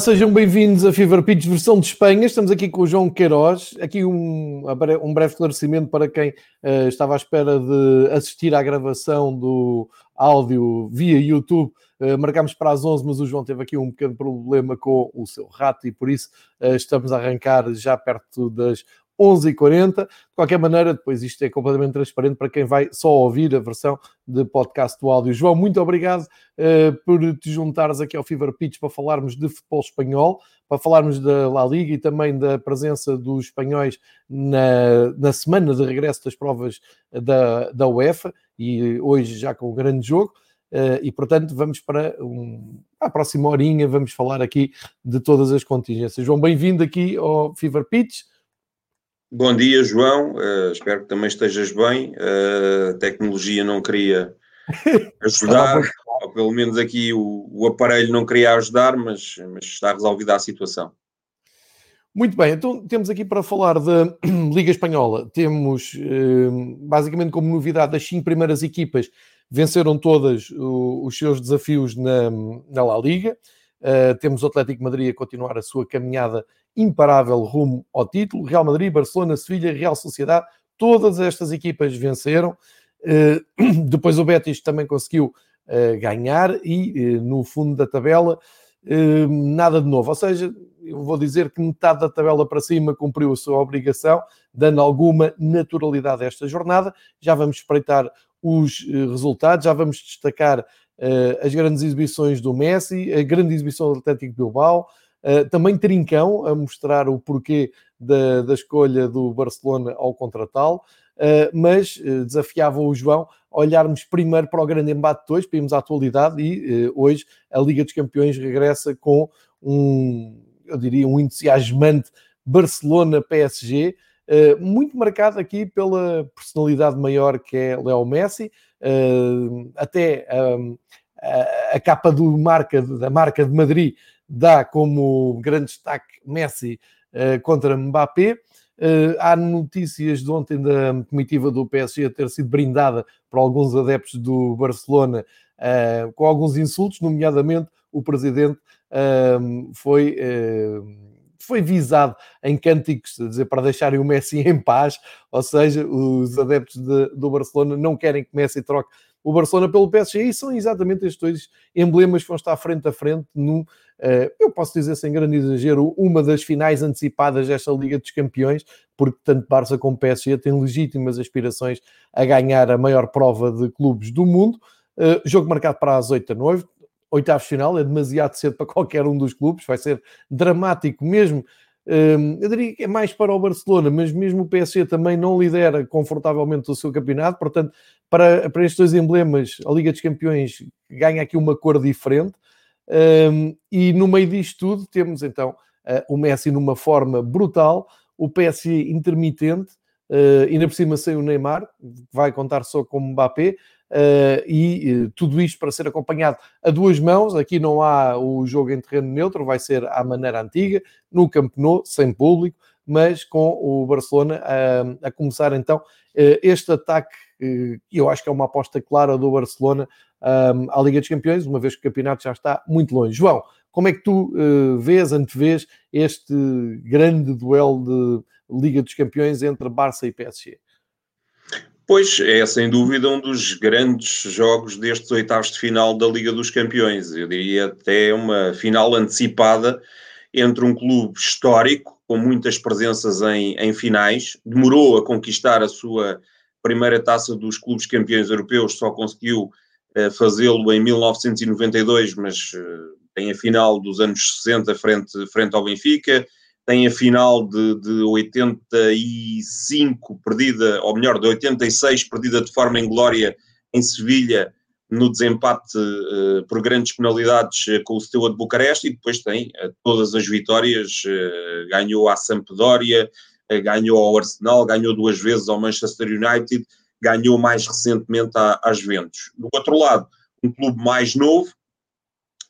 Sejam bem-vindos a Fever Pitch versão de Espanha. Estamos aqui com o João Queiroz. Aqui um, um breve esclarecimento para quem uh, estava à espera de assistir à gravação do áudio via YouTube. Uh, marcámos para as 11, mas o João teve aqui um pequeno problema com o seu rato e por isso uh, estamos a arrancar já perto das 11h40. De qualquer maneira, depois isto é completamente transparente para quem vai só ouvir a versão de podcast do áudio. João, muito obrigado uh, por te juntares aqui ao Fever Pitch para falarmos de futebol espanhol, para falarmos da La Liga e também da presença dos espanhóis na, na semana de regresso das provas da, da UEFA e hoje já com um grande jogo. Uh, e portanto vamos para um, a próxima horinha, vamos falar aqui de todas as contingências. João, bem-vindo aqui ao Fever Pitch. Bom dia, João. Uh, espero que também estejas bem. Uh, a tecnologia não queria ajudar, ou pelo menos aqui o, o, aparelho não queria ajudar, mas, mas está resolvida a situação. Muito bem, então temos aqui para falar da Liga Espanhola. Temos uh, basicamente como novidade as cinco primeiras equipas venceram todas os seus desafios na, na La Liga. Temos o Atlético Madrid a continuar a sua caminhada imparável rumo ao título. Real Madrid, Barcelona, Sevilha, Real Sociedade, todas estas equipas venceram. Uh, depois o Betis também conseguiu uh, ganhar e no fundo da tabela nada de novo. Ou seja, eu vou dizer que metade da tabela para cima cumpriu a sua obrigação, dando alguma naturalidade a esta jornada. Já vamos espreitar os resultados, já vamos destacar as grandes exibições do Messi, a grande exibição do Atlético Bilbao, também Trincão a mostrar o porquê da, da escolha do Barcelona ao contratá-lo, uh, mas desafiava o João a olharmos primeiro para o grande embate de hoje, para irmos à atualidade e hoje a Liga dos Campeões regressa com um, eu diria, um entusiasmante Barcelona-PSG, Uh, muito marcado aqui pela personalidade maior que é Léo Messi, uh, até a, a, capa do marca, da marca de Madrid dá como grande destaque Messi uh, contra Mbappé. há notícias de ontem da comitiva do PSG ter sido brindada por alguns adeptos do Barcelona com alguns insultos, nomeadamente o presidente foi foi visado em cânticos dizer, para deixarem o Messi em paz, ou seja, os adeptos de, do Barcelona não querem que Messi troque o Barcelona pelo PSG e são exatamente estes dois emblemas que vão estar frente a frente no, uh, eu posso dizer sem grande exagero, uma das finais antecipadas desta Liga dos Campeões, porque tanto Barça como PSG têm legítimas aspirações a ganhar a maior prova de clubes do mundo. Uh, jogo marcado para as 8 da noite, oitavos final, é demasiado cedo para qualquer um dos clubes, vai ser dramático mesmo. Hum, eu diria que é mais para o Barcelona, mas mesmo o PSG também não lidera confortavelmente o seu campeonato, portanto, para, para estes dois emblemas, a Liga dos Campeões ganha aqui uma cor diferente. Hum, e no meio disto tudo, temos então o Messi numa forma brutal, o PSG intermitente, uh, ainda por cima sem o Neymar, vai contar só com o Mbappé, e uh, tudo isto para ser acompanhado a duas mãos. Aqui não há o jogo em terreno neutro, vai ser à maneira antiga, no Camp Nou, sem público, mas com o Barcelona uh, a começar então este ataque, que eu acho que é uma aposta clara do Barcelona à Liga dos Campeões, uma vez que o campeonato já está muito longe. João, como é que tu vês, antevês este grande duelo de Liga dos Campeões entre Barça e PSG? Pois é, sem dúvida, um dos grandes jogos destes oitavos de final da Liga dos Campeões. Eu diria até uma final antecipada entre um clube histórico, com muitas presenças em, em finais, demorou a conquistar a sua primeira taça dos clubes campeões europeus, só conseguiu uh, fazê-lo em 1992, mas uh, tem a final dos anos 60 frente, frente ao Benfica, tem a final de, de 85 perdida, ou melhor, de 86 perdida de forma inglória em Sevilha, no desempate uh, por grandes penalidades uh, com o Steaua de Bucareste, e depois tem uh, todas as vitórias, ganhou à Sampdoria, ganhou ao Arsenal, ganhou duas vezes ao Manchester United, ganhou mais recentemente à, às Juventus. Do outro lado, um clube mais novo,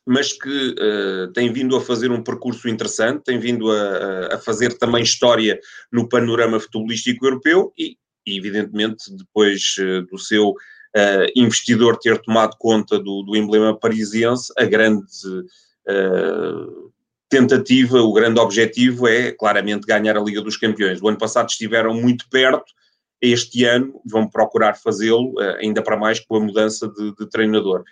mas que uh, tem vindo a fazer um percurso interessante, tem vindo a, a fazer também história no panorama futebolístico europeu e, evidentemente, depois uh, do seu uh, investidor ter tomado conta do, do emblema parisiense, a grande tentativa, o grande objetivo é claramente ganhar a Liga dos Campeões. O ano passado estiveram muito perto, este ano vão procurar fazê-lo, ainda para mais com a mudança de, de, treinador.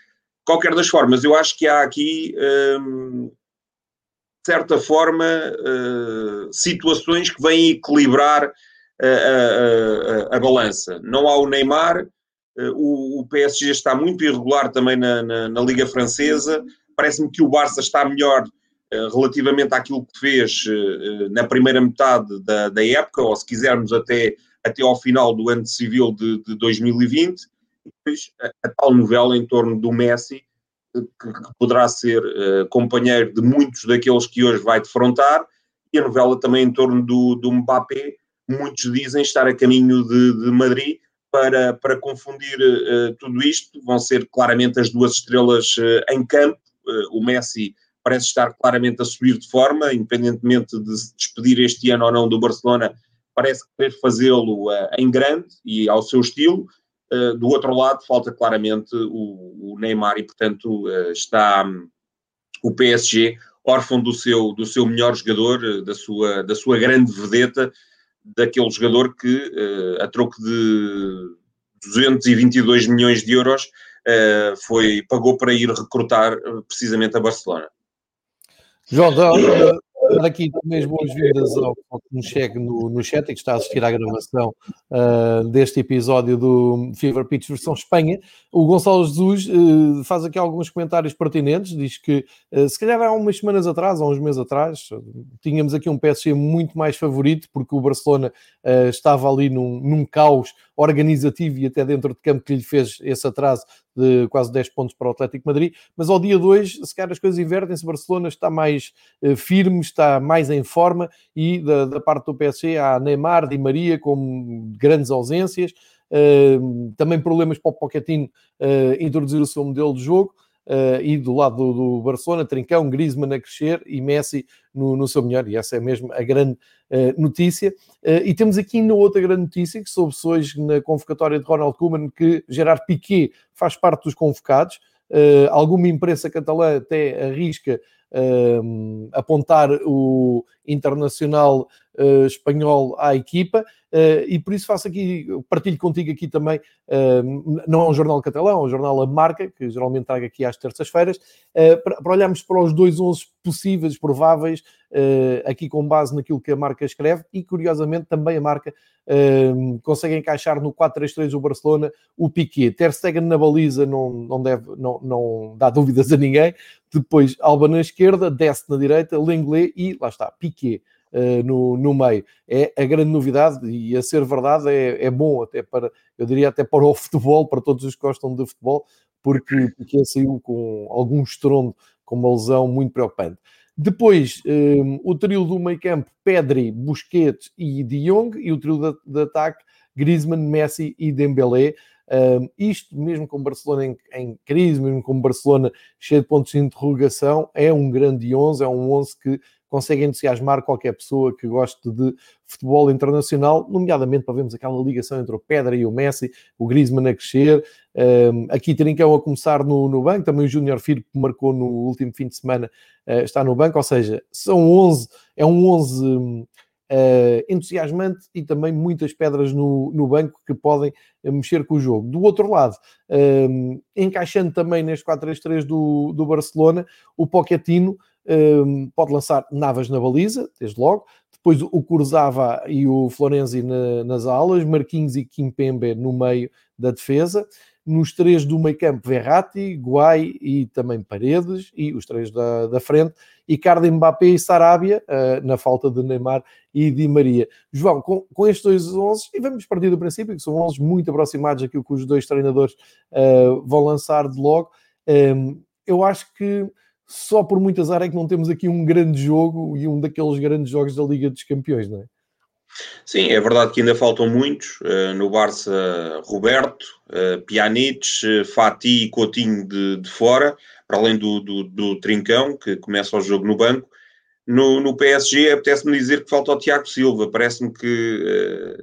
Qualquer das formas, eu acho que há aqui, um, de certa forma, uh, situações que vêm equilibrar a, a, a, balança. Não há o Neymar, o, o, PSG está muito irregular também na, na, na Liga Francesa. Parece-me que o Barça está melhor relativamente àquilo que fez na primeira metade da, da, época, ou se quisermos até, até ao final do ano civil de, de 2020. Depois a, tal novela em torno do Messi, que, que poderá ser uh, companheiro de muitos daqueles que hoje vai defrontar, e a novela também em torno do, do Mbappé, muitos dizem estar a caminho de, de Madrid, para, para confundir uh, tudo isto, vão ser claramente as duas estrelas uh, em campo. Uh, o Messi parece estar claramente a subir de forma, independentemente de se despedir este ano ou não do Barcelona, parece querer fazê-lo em grande e ao seu estilo. Do outro lado, falta claramente o, o Neymar e, portanto, está um, o PSG órfão do seu, do seu melhor jogador, da sua, da sua grande vedeta, daquele jogador que, a troco de 222 milhões de euros, foi, pagou para ir recrutar precisamente a Barcelona. João, dar aqui também as boas-vindas ao, que nos chegue no, no chat e que está a assistir à gravação uh, deste episódio do Fever Pitch versão Espanha. O Gonçalo Jesus uh, faz aqui alguns comentários pertinentes, diz que uh, se calhar há umas semanas atrás, ou uns meses atrás, tínhamos aqui um PSG muito mais favorito, porque o Barcelona estava ali num, num caos organizativo e até dentro de campo que lhe fez esse atraso de quase 10 pontos para o Atlético Madrid, mas ao dia 2, se calhar as coisas invertem-se, Barcelona está mais uh, firme, está mais em forma e da, da, parte do PSG há Neymar, Di Maria com grandes ausências, uh, também problemas para o Pochettino uh, introduzir o seu modelo de jogo, Uh, e do lado do, do, Barcelona, Trincão, Griezmann a crescer e Messi no, no seu melhor, e essa é mesmo a grande uh, notícia. Uh, e temos aqui ainda outra grande notícia que soube-se hoje na convocatória de Ronald Koeman que Gerard Piquet faz parte dos convocados. alguma imprensa catalã até arrisca apontar o internacional uh, espanhol à equipa uh, e por isso faço aqui, partilho contigo aqui também, uh, não é um jornal catalão, é um jornal A Marca, que geralmente trago aqui às terças-feiras, para, para, olharmos para os dois 11 possíveis, prováveis, aqui com base naquilo que a marca escreve e curiosamente também a marca consegue encaixar no 4-3-3 o Barcelona o Piquet. Ter Stegen na baliza não, não, deve, não, não dá dúvidas a ninguém. Depois Alba na esquerda, desce na direita, Lenglet e lá está, Piquet. Uh, no, no meio. É a grande novidade e a ser verdade é, é bom até para, eu diria até para o futebol, para todos os que gostam de futebol, porque Piquet saiu com algum estrondo, com uma lesão muito preocupante. Depois, um, eh, o trio do meio campo, Pedri, Busquets e De Jong, e o trio de, de ataque, Griezmann, Messi e Dembélé. Um, isto, mesmo com Barcelona em, em, crise, mesmo com Barcelona cheio de pontos de interrogação, é um grande 11, é um 11 que consegue entusiasmar qualquer pessoa que goste de futebol internacional, nomeadamente para vermos aquela ligação entre o Pedra e o Messi, o Griezmann a crescer, um, aqui Trincão a começar no, no banco, também o Júnior Firpo marcou no último fim de semana uh, está no banco, ou seja, são 11, é um 11 um, Uh, entusiasmante e também muitas pedras no, no banco que podem uh, mexer com o jogo. Do outro lado, uh, encaixando também neste 4-3-3 do, do Barcelona, o Pochettino pode lançar Navas na baliza, desde logo, depois o Curzava e o Florenzi na, nas alas, Marquinhos e Kimpembe no meio da defesa, nos três do meio campo, Verratti, Guai e também Paredes, e os três da, da frente, Icardi, Mbappé e Sarabia, uh, na falta de Neymar e Di Maria. João, com, com estes dois 11, e vamos partir do princípio que são 11 muito aproximados daquilo que os dois treinadores uh, vão lançar de logo, um, eu acho que só por muito azar é que não temos aqui um grande jogo e um daqueles grandes jogos da Liga dos Campeões, não é? Sim, é verdade que ainda faltam muitos. Uh, no Barça, Roberto, uh, Pjanic, uh, Fati e Coutinho de, de fora, para além do, do, do, Trincão, que começa o jogo no banco. No, no PSG, apetece-me dizer que falta o Tiago Silva. Parece-me que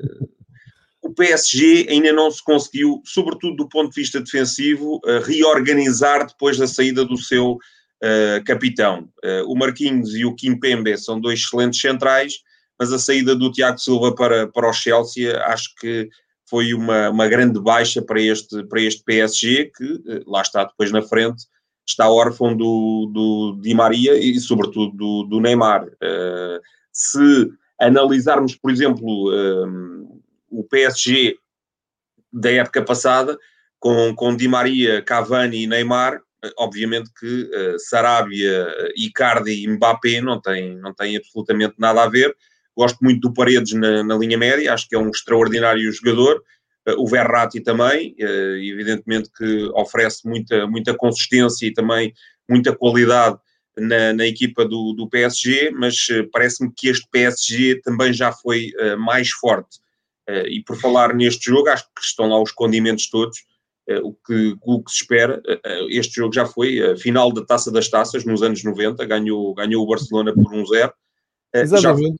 o PSG ainda não se conseguiu, sobretudo do ponto de vista defensivo, reorganizar depois da saída do seu uh, capitão. Uh, o Marquinhos e o Kim Pembe são dois excelentes centrais, mas a saída do Tiago Silva para, para o Chelsea acho que foi uma, uma grande baixa para este, para este PSG, que uh, lá está depois na frente, está órfão do, do Di Maria e sobretudo do, do Neymar. se analisarmos, por exemplo, o PSG da época passada, com, com Di Maria, Cavani e Neymar, obviamente que uh, Sarabia, Icardi e Mbappé não têm, não têm absolutamente nada a ver. Gosto muito do Paredes na, na linha média, acho que é um extraordinário jogador. Uh, o Verratti também, uh, evidentemente que oferece muita, muita consistência e também muita qualidade na, na equipa do, do PSG, mas parece-me que este PSG também já foi mais forte. e por falar neste jogo, acho que estão lá os condimentos todos eh, o que, o que se espera. Eh, eh, este jogo já foi a final da Taça das Taças nos anos 90, ganhou, ganhou o Barcelona por 1-0. Exatamente.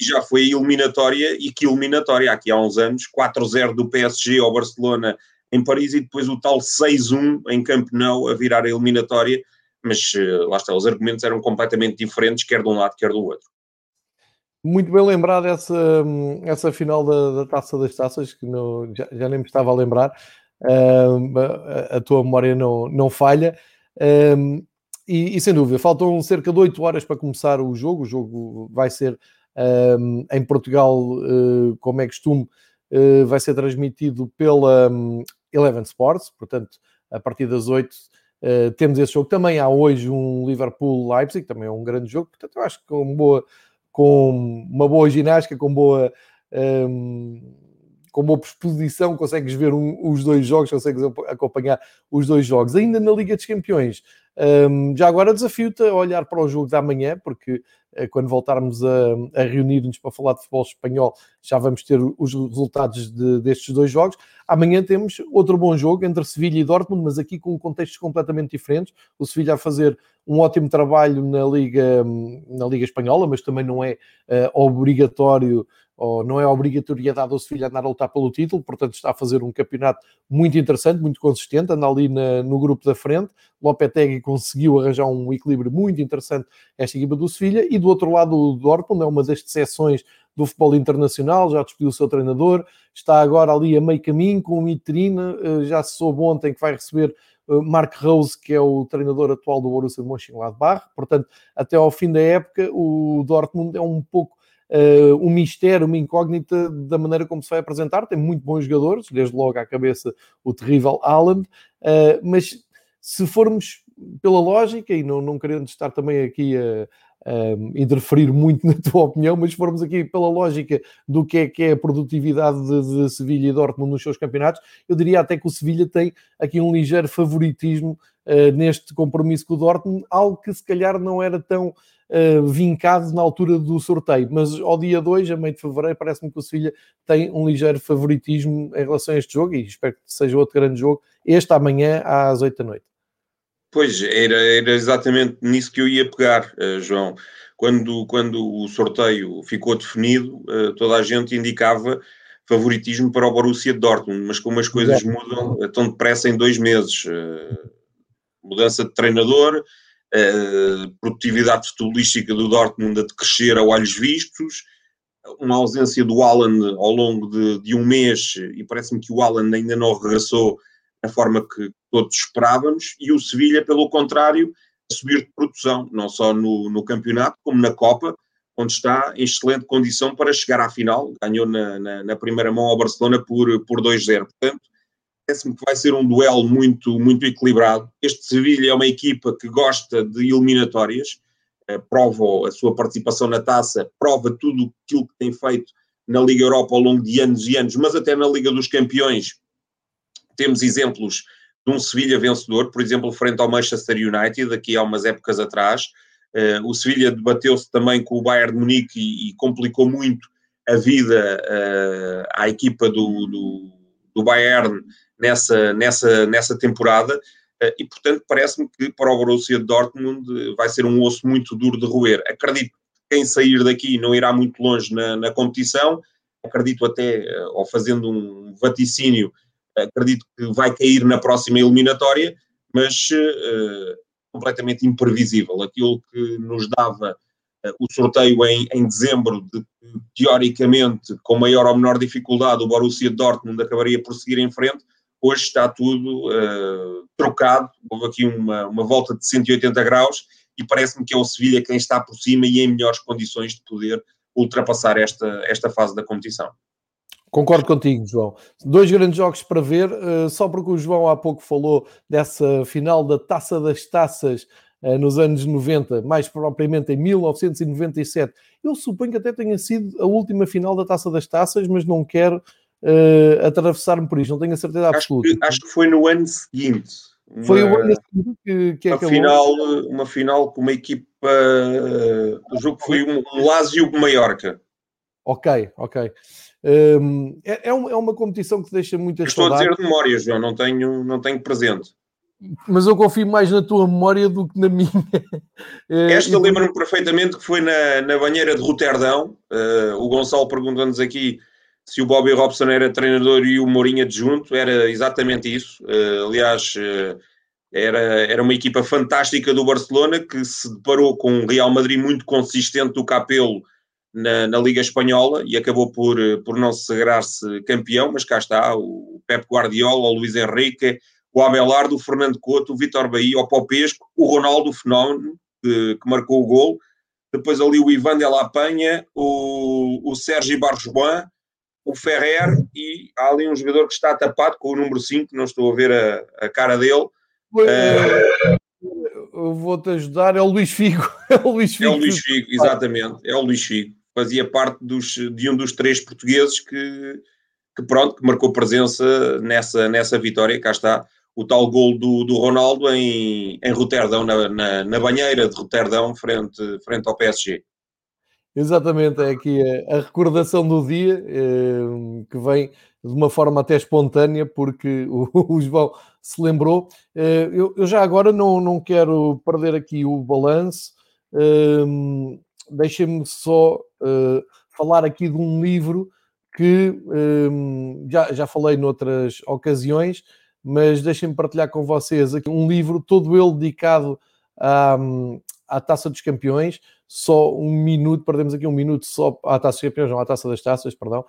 Já, já foi eliminatória, e que eliminatória, aqui há uns anos, 4-0 do PSG ao Barcelona em Paris e depois o tal 6-1 em Camp Nou a virar a eliminatória, mas lá está, os argumentos eram completamente diferentes, quer de um lado, quer do outro. Muito bem lembrado essa, essa final da, da Taça das Taças, que não, já, já nem me estava a lembrar a, tua memória não, não falha. E, e, sem dúvida, faltam cerca de 8 horas para começar o jogo. O jogo vai ser em Portugal, uh, como é costume, uh, vai ser transmitido pela um, Eleven Sports, portanto, a partir das 8 uh, temos esse jogo. Também há hoje um Liverpool-Leipzig, também é um grande jogo, portanto, eu acho que com, boa, com uma boa ginástica, com boa. Um, com boa exposição, consegues ver um, os dois jogos, consegues acompanhar os dois jogos. Ainda na Liga dos Campeões, um, já agora desafio-te a olhar para o jogo da manhã, porque uh, quando voltarmos a, a reunir-nos para falar de futebol espanhol, já vamos ter os resultados de, destes dois jogos. Amanhã temos outro bom jogo entre Sevilha e Dortmund, mas aqui com contextos completamente diferentes. O Sevilha a fazer um ótimo trabalho na Liga, na Liga Espanhola, mas também não é uh, obrigatório ou não é obrigatoriedade ao Sevilha andar a lutar pelo título, portanto está a fazer um campeonato muito interessante, muito consistente, anda ali na, no grupo da frente. Lopetegui conseguiu arranjar um equilíbrio muito interessante esta equipa do Sevilha e do outro lado o Dortmund é uma das exceções do futebol internacional, já despediu o seu treinador, está agora ali a meio caminho com o Mitrina, eh, já se soube ontem que vai receber eh, Mark Rose, que é o treinador atual do Borussia Mönchengladbach, portanto, até ao fim da época, o Dortmund é um pouco uh, um mistério, uma incógnita da maneira como se vai apresentar. Tem muito bons jogadores, desde logo à cabeça o terrível Haaland, uh, mas se formos pela lógica, e não, não querendo estar também aqui a, interferir muito na tua opinião, mas formos aqui pela lógica do que é que é a produtividade de, de Sevilha e Dortmund nos seus campeonatos, eu diria até que o Sevilha tem aqui um ligeiro favoritismo uh, neste compromisso com o Dortmund, algo que se calhar não era tão uh, vincado na altura do sorteio, mas ao dia 2, a meio de fevereiro, parece-me que o Sevilha tem um ligeiro favoritismo em relação a este jogo e espero que seja outro grande jogo, este amanhã às 8 da noite. Pois, era, era exatamente nisso que eu ia pegar, uh, João. Quando, quando o sorteio ficou definido, uh, toda a gente indicava favoritismo para o Borussia de Dortmund, mas como as coisas mudam tão depressa em dois meses, uh, mudança de treinador, a produtividade futebolística do Dortmund a crescer a olhos vistos, uma ausência do Alan ao longo de, de um mês, e parece-me que o Alan ainda não regressou da forma que todos esperávamos, e o Sevilha, pelo contrário, a subir de produção, não só no, no campeonato, como na Copa, onde está em excelente condição para chegar à final. Ganhou na, na, na primeira mão ao Barcelona por, por 2-0. Portanto, parece-me que vai ser um duelo muito, muito equilibrado. Este Sevilha é uma equipa que gosta de eliminatórias, eh, prova a sua participação na taça, prova tudo aquilo que tem feito na Liga Europa ao longo de anos e anos, mas até na Liga dos Campeões temos exemplos de um Sevilha vencedor, por exemplo, frente ao Manchester United, aqui há umas épocas atrás. Uh, o Sevilha debateu-se também com o Bayern de Munique e, e complicou muito a vida uh, à equipa do, do, do Bayern nessa, nessa, nessa temporada eh, e, portanto, parece-me que para o Borussia Dortmund vai ser um osso muito duro de roer. Acredito que quem sair daqui não irá muito longe na, na competição, acredito até, eh, ou fazendo um vaticínio, acredito que vai cair na próxima eliminatória, mas uh, completamente imprevisível. Aquilo que nos dava o sorteio em, em dezembro, de teoricamente, com maior ou menor dificuldade, o Borussia Dortmund acabaria por seguir em frente, hoje está tudo uh, trocado. Houve aqui uma, uma volta de 180 graus e parece-me que é o Sevilha quem está por cima e em melhores condições de poder ultrapassar esta, esta fase da competição. Concordo contigo, João. Dois grandes jogos para ver, uh, só porque o João há pouco falou dessa final da Taça das Taças uh, nos anos 90, mais propriamente em 1997. Eu suponho que até tenha sido a última final da Taça das Taças, mas não quero uh, atravessar-me por isto, não tenho a certeza absoluta. Acho que, acho que foi no ano seguinte. Uma, foi o ano seguinte que, que uma acabou. Final, uma final com uma equipa. o jogo foi um, um Lásio Maiorca. Ok, ok. Um, é, é, uma competição que deixa muitas Estou saudades. a dizer de memória, João, não tenho, não tenho presente. Mas eu confio mais na tua memória do que na minha. Eh, Esta lembro-me perfeitamente que foi na, na banheira de Roterdão. Uh, o Gonçalo perguntou-nos aqui se o Bobby Robson era treinador e o Mourinho adjunto. Era exatamente isso. Uh, aliás, uh, era, era uma equipa fantástica do Barcelona que se deparou com um Real Madrid muito consistente do Capelo na, na, Liga Espanhola e acabou por, por não sagrar-se campeão, mas cá está o Pep Guardiola, o Luís Henrique, o Abelardo, o Fernando Couto, o Vitor Bahia, o Popesco, o Ronaldo o Fenómeno, que, que, marcou o gol, depois ali o Ivan de la Penha, o, o Sérgio Barjoan, o Ferrer e há ali um jogador que está tapado com o número 5, não estou a ver a, a cara dele. Uh, eu vou-te ajudar, é o Luís Figo. É o Luís Figo, é o Luís Figo exatamente, é o Luís Figo fazia parte dos, de um dos três portugueses que, que, pronto, que marcou presença nessa, nessa vitória. Cá está o tal gol do, do Ronaldo em, em Roterdão, na, na, na banheira de Roterdão, frente, frente ao PSG. Exatamente, é aqui a, a recordação do dia eh, que vem de uma forma até espontânea, porque o, o João se lembrou. Eh, eu, eu, já agora não, não quero perder aqui o balanço. Eh, Deixem-me só uh, falar aqui de um livro que um, já, já falei noutras ocasiões, mas deixem-me partilhar com vocês aqui um livro, todo ele dedicado à, à Taça dos Campeões. Só um minuto, perdemos aqui um minuto só à Taça dos Campeões, não à Taça das Taças, perdão.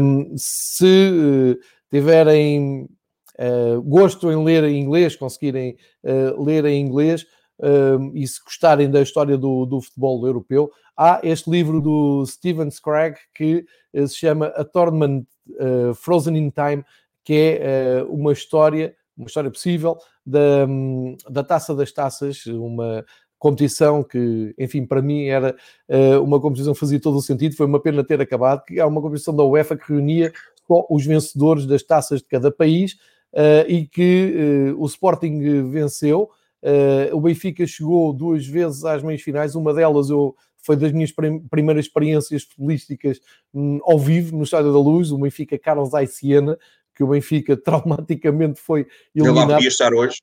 Um, se uh, tiverem uh, gosto em ler em inglês, conseguirem uh, ler em inglês, e se gostarem da história do, do, futebol europeu, há este livro do Steven Scragg que uh, se chama A Tournament Frozen in Time, que é uma história, uma história possível da, um, da Taça das Taças, uma competição que, enfim, para mim era uma competição que fazia todo o sentido, foi uma pena ter acabado, que é uma competição da UEFA que reunia só os vencedores das taças de cada país e que o Sporting venceu, Uh, o Benfica chegou duas vezes às meias finais, uma delas eu, foi das minhas prim primeiras experiências futebolísticas um, ao vivo no Estádio da Luz, o Benfica Carlos Aiciena, que o Benfica traumaticamente foi eliminado. Eu lá podia estar hoje.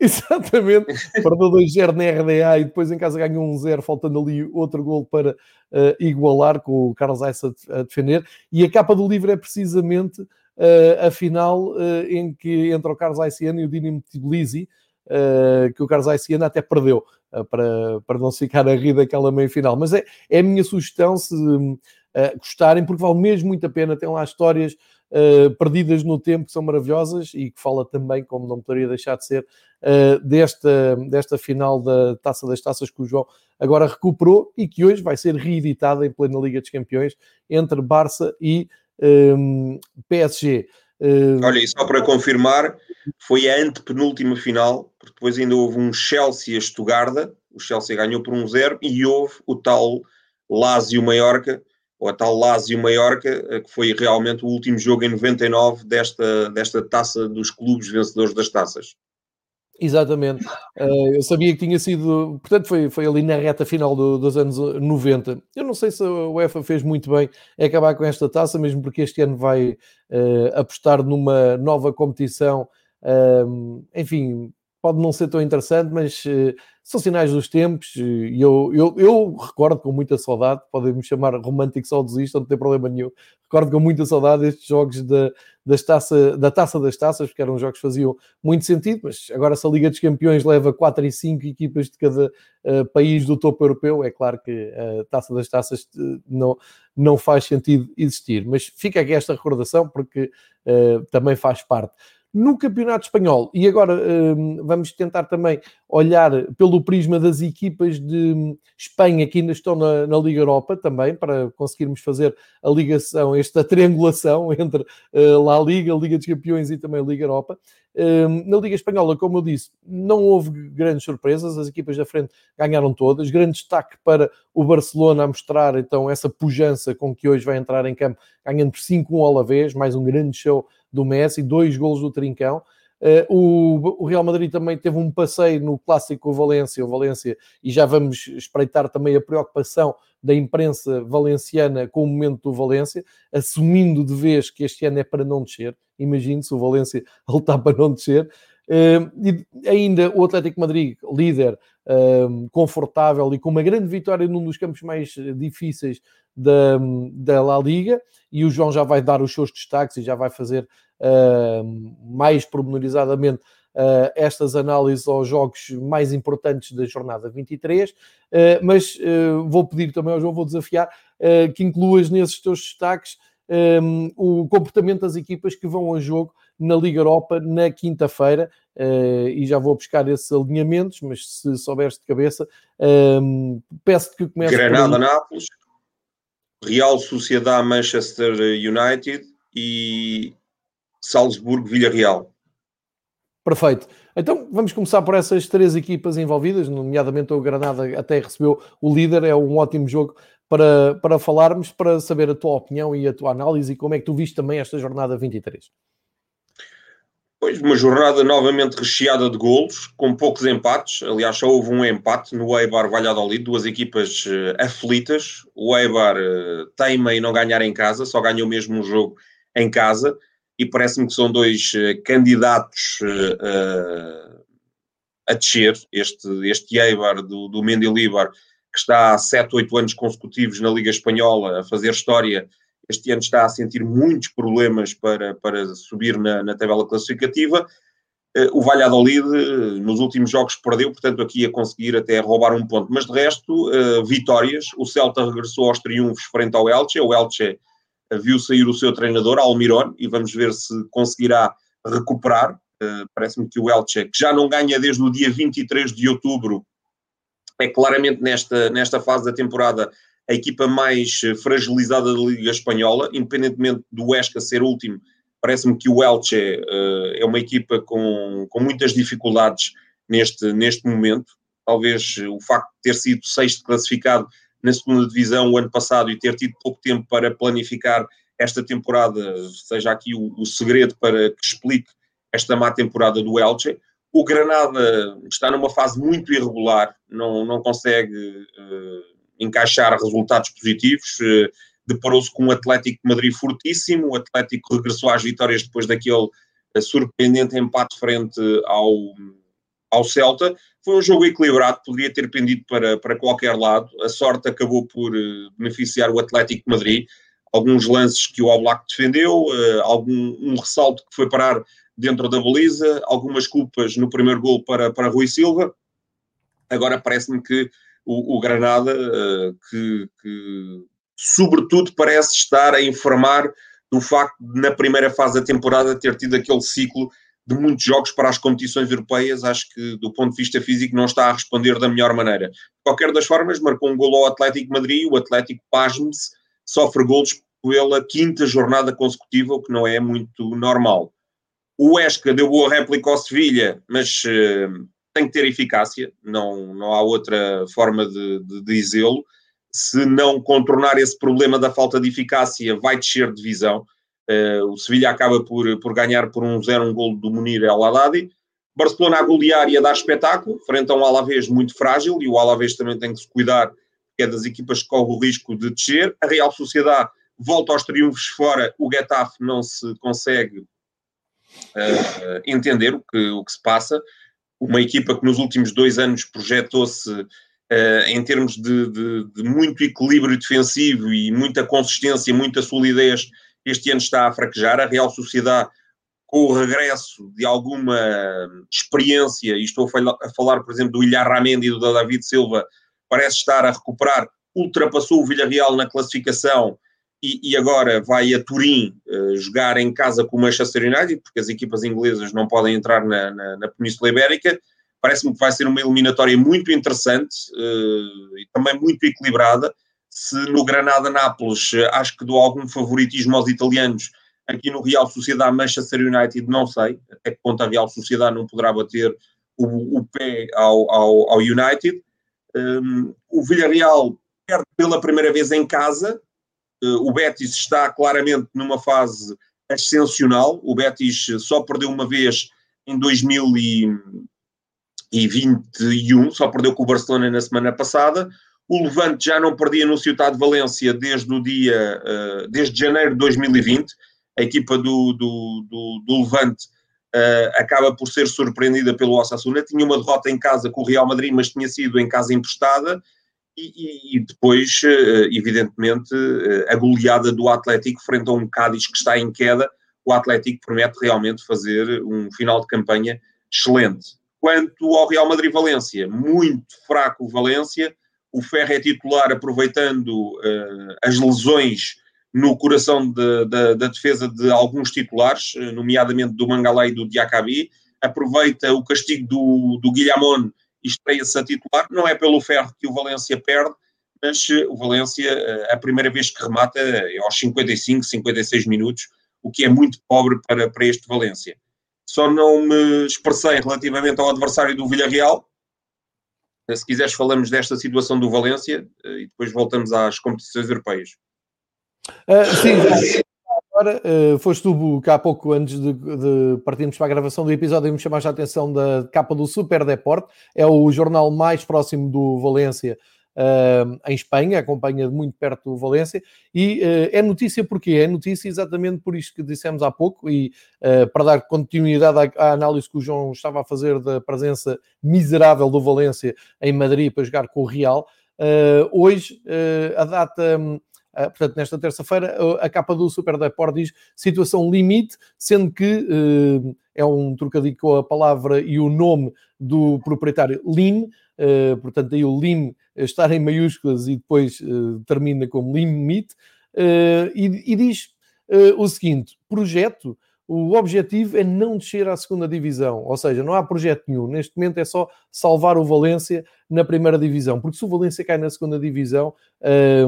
Exatamente, perdeu 2-0 na RDA e depois em casa ganhou 1-0, faltando ali outro gol para uh, igualar com o Carlos Aissa a, defender. E a capa do livro é precisamente uh, a final uh, em que entra o Carlos Aiciano e o Dinamo Tbilisi, que o Carlos Aiciana até perdeu, para, para não ficar a rir daquela meia-final. Mas é, é a minha sugestão, se gostarem, porque vale mesmo muito a pena, tem lá histórias perdidas no tempo que são maravilhosas e que fala também, como não poderia deixar de ser, desta, desta final da Taça das Taças que o João agora recuperou e que hoje vai ser reeditada em plena Liga dos Campeões entre Barça e um, PSG. Uh... Olha, e só para confirmar, foi a antepenúltima final, porque depois ainda houve um Chelsea-Estugarda, o Chelsea ganhou por 1-0, e houve o tal Lazio-Maiorca, ou a tal Lazio-Maiorca, eh, que foi realmente o último jogo em 99 desta, desta taça dos clubes vencedores das taças. Exatamente. Uh, eu sabia que tinha sido. Portanto, foi, foi ali na reta final do, dos anos 90. Eu não sei se a UEFA fez muito bem em acabar com esta taça, mesmo porque este ano vai uh, apostar numa nova competição, enfim, pode não ser tão interessante, mas uh, são sinais dos tempos e eu, eu, eu, recordo com muita saudade, podem-me chamar romântico saudosista, não tem problema nenhum, recordo com muita saudade estes jogos da, das taça, da Taça das Taças, porque eram jogos que faziam muito sentido, mas agora se a Liga dos Campeões leva 4 e 5 equipas de cada uh, país do topo europeu, é claro que a Taça das Taças não, não faz sentido existir, mas fica aqui esta recordação porque uh, também faz parte no Campeonato Espanhol. E agora um, vamos tentar também olhar pelo prisma das equipas de Espanha que ainda estão na, na, Liga Europa também, para conseguirmos fazer a ligação, esta triangulação entre uh, La Liga, Liga dos Campeões e também Liga Europa. Um, na Liga Espanhola, como eu disse, não houve grandes surpresas, as equipas da frente ganharam todas. Grande destaque para o Barcelona a mostrar então essa pujança com que hoje vai entrar em campo, ganhando por 5-1 ao Alavés, mais um grande show do Messi, dois golos do Trincão. Uh, o, Real Madrid também teve um passeio no clássico Valência, o Valência, e já vamos espreitar também a preocupação da imprensa valenciana com o momento do Valência, assumindo de vez que este ano é para não descer. Imagine-se o Valência lutar para não descer. Uh, e ainda o Atlético Madrid, líder, uh, confortável e com uma grande vitória num dos campos mais difíceis da, da La Liga, e o João já vai dar os seus destaques e já vai fazer uh, mais pormenorizadamente uh, estas análises aos jogos mais importantes da jornada 23, uh, mas vou pedir também ao João, vou desafiar que incluas nesses teus destaques um, o comportamento das equipas que vão a jogo na Liga Europa na quinta-feira, uh, e já vou buscar esses alinhamentos, mas se souberes de cabeça, um, peço-te que comece. Granada, Nápoles, Real Sociedade Manchester United e Salzburgo Villarreal. Perfeito. Então vamos começar por essas três equipas envolvidas, nomeadamente o Granada até recebeu o líder, é um ótimo jogo para, para falarmos, para saber a tua opinião e a tua análise e como é que tu viste também esta jornada 23. Pois, uma jornada novamente recheada de golos, com poucos empates. Aliás, só houve um empate no Eibar Valladolid, duas equipas uh, aflitas. O Eibar uh, teima em não ganhar em casa, só ganhou mesmo um jogo em casa. E parece-me que são dois uh, candidatos a descer. Este, este Eibar do, do Mendilibar, que está há 7, 8 anos consecutivos na Liga Espanhola a fazer história este ano está a sentir muitos problemas para, para subir na, na tabela classificativa. Uh, o Valladolid uh, nos últimos jogos perdeu, portanto aqui a conseguir até roubar um ponto, mas de resto, uh, vitórias. O Celta regressou aos triunfos frente ao Elche. O Elche viu sair o seu treinador, Almiron, e vamos ver se conseguirá recuperar. Parece-me que o Elche, que já não ganha desde o dia 23 de outubro, é claramente nesta, nesta fase da temporada a equipa mais eh, fragilizada da Liga Espanhola, independentemente do Huesca ser último, parece-me que o Elche uh, é uma equipa com, com muitas dificuldades neste, neste momento. Talvez o facto de ter sido sexto classificado na segunda divisão o ano passado e ter tido pouco tempo para planificar esta temporada seja aqui o, o segredo para que explique esta má temporada do Elche. O Granada está numa fase muito irregular, não, não consegue uh, encaixar resultados positivos. Eh, deparou-se com um Atlético de Madrid fortíssimo, o Atlético regressou às vitórias depois daquele eh, surpreendente empate frente ao, ao Celta. Foi um jogo equilibrado, poderia ter pendido para, para qualquer lado. A sorte acabou por eh, beneficiar o Atlético de Madrid. Alguns lances que o Oblak defendeu, algum um ressalto que foi parar dentro da baliza, algumas culpas no primeiro gol para, para Rui Silva. Agora parece-me que o, o Granada, uh, que, que, sobretudo parece estar a informar do facto de, na primeira fase da temporada, ter tido aquele ciclo de muitos jogos para as competições europeias. Acho que, do ponto de vista físico, não está a responder da melhor maneira. De qualquer das formas, marcou um gol ao Atlético Madrid. O Atlético, pasme-se, sofre golos pela quinta jornada consecutiva, o que não é muito normal. O Esca deu boa réplica ao Sevilha, mas uh, tem que ter eficácia, não, não há outra forma de, de, dizê-lo. Se não contornar esse problema da falta de eficácia, vai descer de divisão. Uh, o Sevilha acaba por, por ganhar por um zero um gol do Munir El Haddadi. Barcelona a golear e a dar espetáculo, frente a um Alavés muito frágil, e o Alavés também tem que se cuidar, porque é das equipas que corre o risco de descer. A Real Sociedade volta aos triunfos fora, o Getafe não se consegue uh, entender o que, o que se passa uma equipa que nos últimos dois anos projetou-se uh, em termos de, de, de, muito equilíbrio defensivo e muita consistência, muita solidez, este ano está a fraquejar. A Real Sociedade, com o regresso de alguma experiência, e estou a falar, por exemplo, do Ilhar Ramendi e do David Silva, parece estar a recuperar, ultrapassou o Villarreal na classificação e, e, agora vai a Turim uh, jogar em casa com o Manchester United, porque as equipas inglesas não podem entrar na, na, na Península Ibérica. Parece-me que vai ser uma eliminatória muito interessante uh, e também muito equilibrada. Se no Granada-Nápoles uh, acho que dou algum favoritismo aos italianos, aqui no Real Sociedade Manchester United não sei até que ponto a Real Sociedade não poderá bater o, o pé ao, ao, ao United. Um, o Villarreal perde pela primeira vez em casa, eh, o Betis está claramente numa fase ascensional. O Betis só perdeu uma vez em 2021, só perdeu com o Barcelona na semana passada. O Levante já não perdia no Ciudad de Valência desde o dia, eh, desde janeiro de 2020. A equipa do, do, do, do Levante uh, acaba por ser surpreendida pelo Osasuna. Tinha uma derrota em casa com o Real Madrid, mas tinha sido em casa emprestada e, e, depois, eh, evidentemente, eh, a goleada do Atlético frente a um Cádiz que está em queda, o Atlético promete realmente fazer um final de campanha excelente. Quanto ao Real Madrid-Valência, muito fraco o Valência, o Ferro é titular aproveitando uh, as lesões no coração de, de, da defesa de alguns titulares, nomeadamente do Mangalá e do Diacabi, aproveita o castigo do, do Guilhamon estreia-se a titular. Não é pelo ferro que o Valência perde, mas eh, o Valência, eh, a primeira vez que remata é aos 55, 56 minutos, o que é muito pobre para, para este Valência. Só não me expressei relativamente ao adversário do Villarreal. Eh, se quiseres, falamos desta situação do Valência e depois voltamos às competições europeias. Uh, sim, agora, uh, foste tu há pouco antes de, de, partirmos para a gravação do episódio me chamaste a atenção da capa do Super Deporte, é o jornal mais próximo do Valência uh, em Espanha, acompanha de muito perto o Valência, e uh, é notícia porque é notícia exatamente por isto que dissemos há pouco, e para dar continuidade à, à, análise que o João estava a fazer da presença miserável do Valência em Madrid para jogar com o Real, hoje a data. Um, portanto, nesta terça-feira, a capa do Super Deport diz situação limite, sendo que uh, é um trocadilho com a palavra e o nome do proprietário Lim, uh, portanto, aí o Lim estar em maiúsculas e depois termina como limite, e, e, diz o seguinte: projeto o objetivo é não descer à segunda divisão, ou seja, não há projeto nenhum. Neste momento é só salvar o Valência na primeira divisão, porque se o Valência cai na segunda divisão,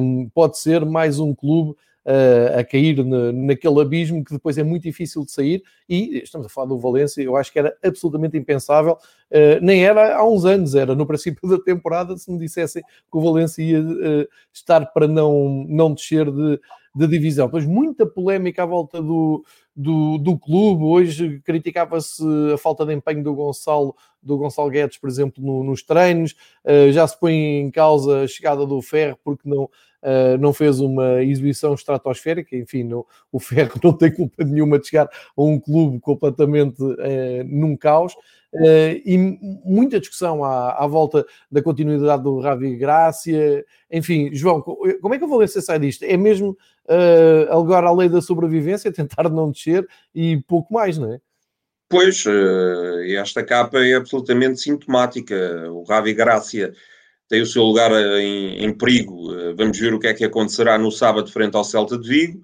um, pode ser mais um clube uh, a cair na, naquele abismo que depois é muito difícil de sair. E estamos a falar do Valência, eu acho que era absolutamente impensável, uh, nem era há uns anos, era no princípio da temporada, se me dissessem que o Valência ia uh, estar para não, não descer de, de divisão. Pois muita polémica à volta do do, do clube. Hoje criticava-se a falta de empenho do Gonçalo, do Gonçalo Guedes, por exemplo, no, nos treinos. Uh, já se põe em causa a chegada do Ferro porque não, uh, não fez uma exibição estratosférica. Enfim, o Ferro não tem culpa nenhuma de chegar a um clube completamente uh, num caos. Uh, e muita discussão à, à, volta da continuidade do Ravi Grácia. Enfim, João, como é que o Valência sai disto? É mesmo uh, a lei da sobrevivência, tentar não descer e pouco mais, não é? Pois, esta capa é absolutamente sintomática. O Ravi Grácia tem o seu lugar em, em perigo. vamos ver o que é que acontecerá no sábado frente ao Celta de Vigo.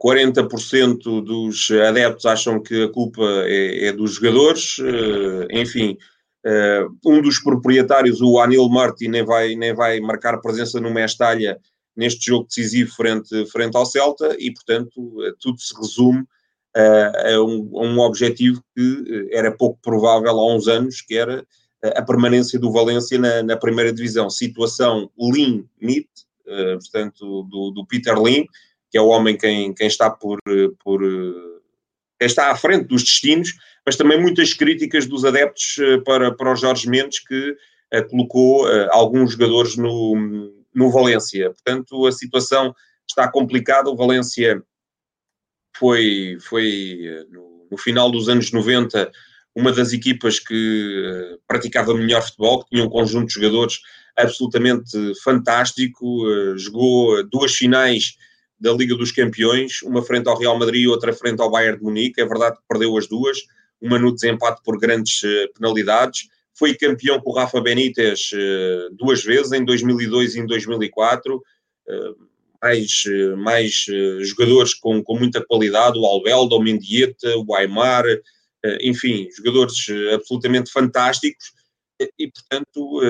40% dos adeptos acham que a culpa é, é dos jogadores, eh, enfim, eh, um dos proprietários, o Anil Marti, nem vai, nem vai marcar presença no Mestalha neste jogo decisivo frente, frente ao Celta e, portanto, tudo se resume a um, a um objetivo que era pouco provável há uns anos, que era a permanência do Valência na, na primeira divisão. Situação Lean-Meet, portanto, do, do Peter Lean, que é o homem quem, quem está por, por quem está à frente dos destinos, mas também muitas críticas dos adeptos eh, para, para o Jorge Mendes, que colocou alguns jogadores no, no Valência. Portanto, a situação está complicada. O Valência foi, foi no, no final dos anos 90, uma das equipas que praticava melhor futebol, que tinha um conjunto de jogadores absolutamente fantástico, jogou duas finais da Liga dos Campeões, uma frente ao Real Madrid e outra frente ao Bayern de Munique. É verdade que perdeu as duas, uma no desempate por grandes penalidades. Foi campeão com o Rafa Benítez duas vezes, em 2002 e em 2004 mais, mais eh, jogadores com, com muita qualidade, o Albelda, o Mendieta, o Aymar, eh, enfim, jogadores eh, absolutamente fantásticos e, portanto,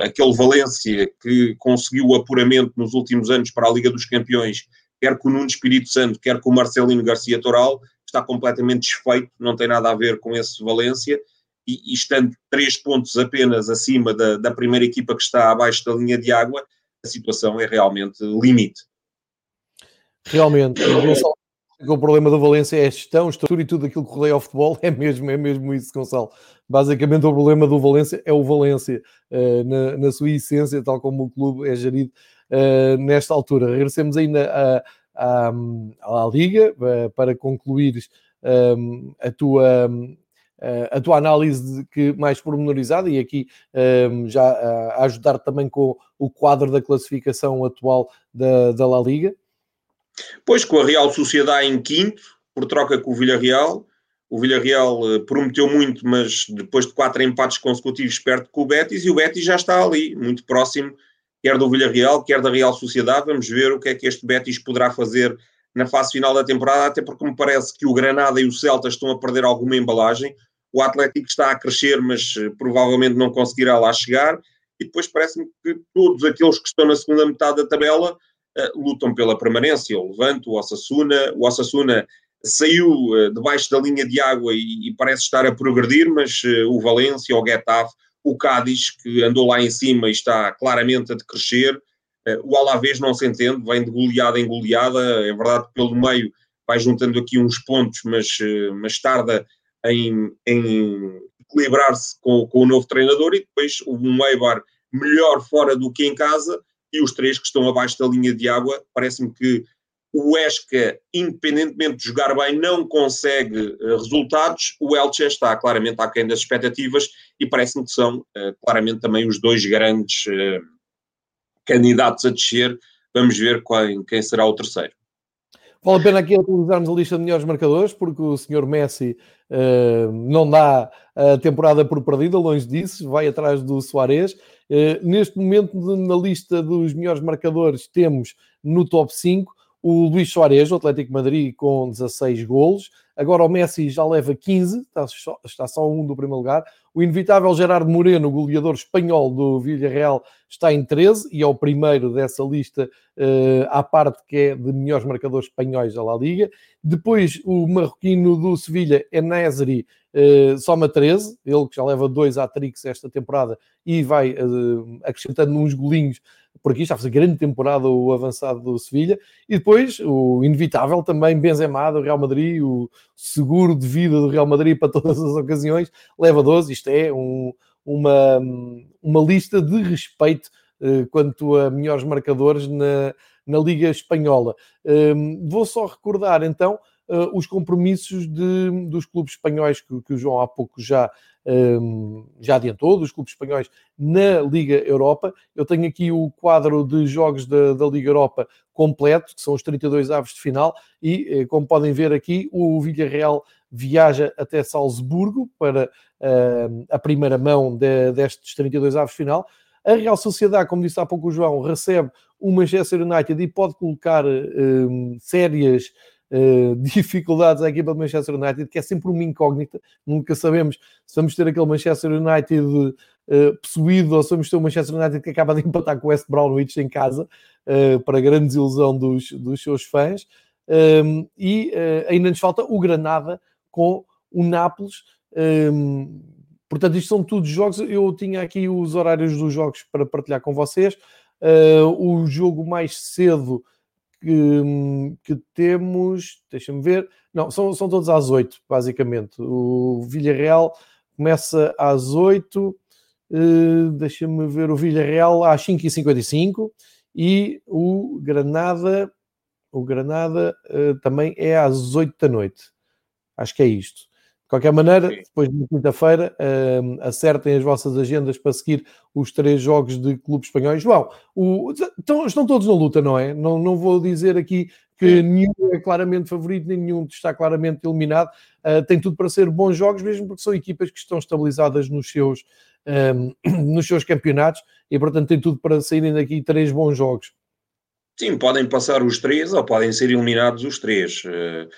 aquele Valência que conseguiu o apuramento nos últimos anos para a Liga dos Campeões, quer com o Nuno Espírito Santo, quer com o Marcelino Garcia Toral, está completamente desfeito, não tem nada a ver com esse Valência, e, e estando três pontos apenas acima da, da primeira equipa que está abaixo da linha de água, a situação é realmente limite. Realmente, o problema do Valência é a gestão, estrutura e tudo aquilo que rodeia ao futebol, é mesmo, é mesmo isso, Gonçalo. Basicamente, o problema do Valência é o Valência, uh, na, na, sua essência, tal como o clube é gerido uh, nesta altura. Regressemos ainda à, à, à Liga, uh, para concluires a tua a tua análise que mais pormenorizada e aqui já a ajudar também com o quadro da classificação atual da, da La Liga? Pois, com a Real Sociedade em quinto, por troca com o Villarreal. O Villarreal uh, prometeu muito, mas depois de quatro empates consecutivos perto com o Betis, e o Betis já está ali, muito próximo, quer do Villarreal, quer da Real Sociedade. Vamos ver o que é que este Betis poderá fazer na fase final da temporada, até porque me parece que o Granada e o Celta estão a perder alguma embalagem. O Atlético está a crescer, mas uh, provavelmente não conseguirá lá chegar. E depois parece-me que todos aqueles que estão na segunda metade da tabela lutam pela permanência. O Levante, o Osasuna. O Osasuna saiu uh, debaixo da linha de água e, e parece estar a progredir, mas o Valência, o Getafe, o Cádiz, que andou lá em cima e está claramente a decrescer. o Alavés não se entende, vem de goleada em goleada. É verdade que pelo meio vai juntando aqui uns pontos, mas, mas tarda em, em equilibrar-se com, com, o novo treinador e depois o Meibar melhor fora do que em casa e os três que estão abaixo da linha de água. Parece-me que o Esca, independentemente de jogar bem, não consegue uh, resultados. O Elche está claramente aquém das expectativas e parece-me que são uh, claramente também os dois grandes uh, candidatos a descer. Vamos ver quem, quem será o terceiro. Vale a pena aqui atualizarmos a lista de melhores marcadores, porque o senhor Messi não dá a temporada por perdida, longe disso, vai atrás do Soares. Uh, neste momento, na lista dos melhores marcadores, temos no top 5 o Luís Soares, do Atlético Madrid, com 16 golos. Agora o Messi já leva 15, está só, está só um do primeiro lugar. O inevitável Gerardo Moreno, goleador espanhol do Villarreal, está em 13 e é o primeiro dessa lista uh, à parte que é de melhores marcadores espanhóis da La Liga. Depois o marroquino do Sevilha, Enesri, uh, soma 13, ele que já leva dois hat-tricks esta temporada e vai uh, acrescentando uns golinhos por aqui está a fazer grande temporada o avançado do Sevilha, e depois o inevitável também Benzema do Real Madrid, o seguro de vida do Real Madrid para todas as ocasiões, leva 12, isto é um, uma, uma lista de respeito uh, quanto a melhores marcadores na, na Liga Espanhola. Um, vou só recordar então uh, os compromissos de, dos clubes espanhóis que, que o João há pouco já já adiantou, dos clubes espanhóis na Liga Europa. Eu tenho aqui o quadro de jogos da, da Liga Europa completo, que são os 32 aves de final, e eh, como podem ver aqui, o Villarreal viaja até Salzburgo para a primeira mão de, destes 32 aves de final. A Real Sociedade, como disse há pouco o João, recebe o Manchester United e pode colocar uh, sérias uh, dificuldades à equipa do Manchester United, que é sempre uma incógnita, nunca sabemos se vamos ter aquele Manchester United uh, possuído ou se vamos ter o Manchester United que acaba de empatar com o West Brownwich em casa, uh, para grande desilusão dos, dos seus fãs. Um, ehm, e ainda nos falta o Granada com o Nápoles. Um, ehm, portanto, isto são todos jogos. Eu tinha aqui os horários dos jogos para partilhar com vocês. o jogo mais cedo que, que temos, deixa-me ver, não, são, são todos às 8, basicamente. O Villarreal começa às 8, uh, eh, deixa-me ver o Villarreal às 5h55 e o Granada, o Granada uh, também é às 8 da noite. Acho que é isto. De qualquer maneira, Sim. depois de quinta-feira, uh, acertem as vossas agendas para seguir os três jogos de clubes espanhóis. João, o, estão, estão todos na luta, não é? Não, não vou dizer aqui que nenhum é claramente favorito, nenhum está claramente eliminado. Uh, tem tudo para ser bons jogos, mesmo porque são equipas que estão estabilizadas nos seus, um, nos seus campeonatos e, portanto, tem tudo para saírem daqui três bons jogos. Sim, podem passar os três ou podem ser eliminados os três. Uh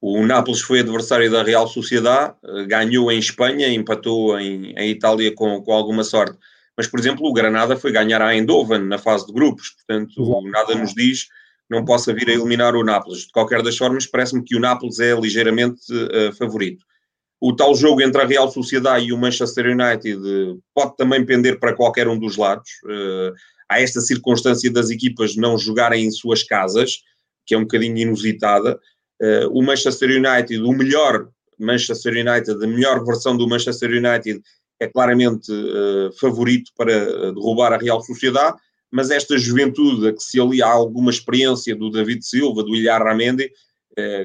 o Nápoles foi adversário da Real Sociedade, eh, ganhou em Espanha, empatou em, em Itália com, com alguma sorte. Mas, por exemplo, o Granada foi ganhar a Eindhoven na fase de grupos, portanto, nada nos diz que não possa vir a eliminar o Nápoles. De qualquer das formas, parece-me que o Nápoles é ligeiramente uh, favorito. O tal jogo entre a Real Sociedade e o Manchester United uh, pode também pender para qualquer um dos lados. Uh, há esta circunstância das equipas não jogarem em suas casas, que é um bocadinho inusitada uh, o Manchester United, o melhor Manchester United, a melhor versão do Manchester United é claramente uh, favorito para eh, derrubar a Real Sociedade, mas esta juventude a que se alia alguma experiência do David Silva, do Ilhar Ramendi,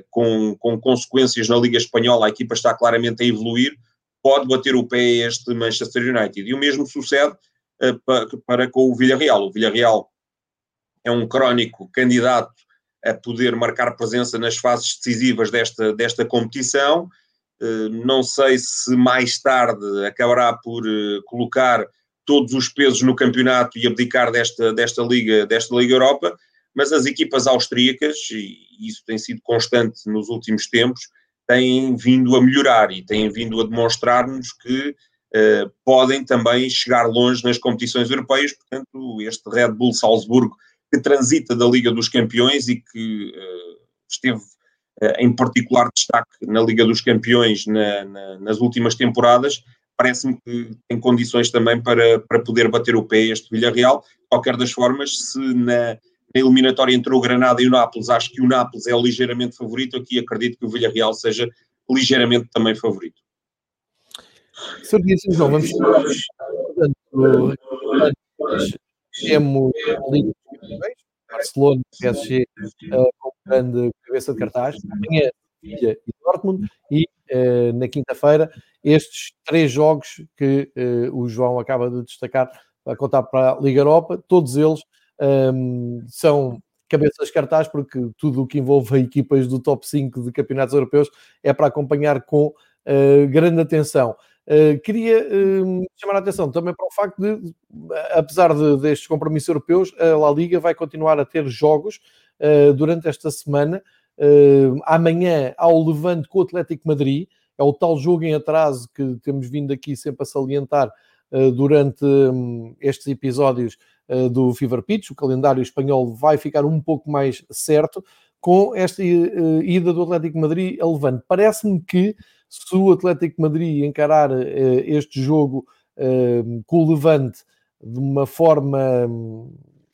com, com consequências na Liga Espanhola, a equipa está claramente a evoluir, pode bater o pé a este Manchester United. E o mesmo sucede para, para com o Villarreal. O Villarreal é um crónico candidato a poder marcar presença nas fases decisivas desta, desta competição. Eh, não sei se mais tarde acabará por eh, colocar todos os pesos no campeonato e abdicar desta, desta, Liga, desta Liga Europa, mas as equipas austríacas, e isso tem sido constante nos últimos tempos, têm vindo a melhorar e têm vindo a demonstrar-nos que uh, podem também chegar longe nas competições europeias. Portanto, este Red Bull Salzburgo que transita da Liga dos Campeões e que uh, esteve uh, em particular destaque na Liga dos Campeões na, na, nas últimas temporadas, parece-me que tem condições também para, para poder bater o pé este Villarreal. De qualquer das formas, se na, na eliminatória entre o Granada e o Nápoles, acho que o Nápoles é ligeiramente favorito, aqui acredito que o Villarreal seja ligeiramente também favorito. Certíssimo, João, vamos temos Barcelona, PSG uh, com grande cabeça de cartaz. Amanhã, Sevilla e Dortmund. E uh, na quinta-feira, estes três jogos que uh, o João acaba de destacar a contar para a Liga Europa, todos eles um, ehm, são cabeças de cartaz, porque tudo o que envolve equipas do top 5 de campeonatos europeus é para acompanhar com uh, grande atenção. Uh, queria uh, chamar a atenção também para o facto de, apesar de, destes compromissos europeus, a La Liga vai continuar a ter jogos uh, durante esta semana. amanhã há o Levante com o Atlético Madrid, é o tal jogo em atraso que temos vindo aqui sempre a salientar durante um, estes episódios do Fever Pitch. O calendário espanhol vai ficar um pouco mais certo com esta ida do Atlético Madrid a Levante. Parece-me que se o Atlético Madrid encarar uh, este jogo uh, com o Levante de uma forma,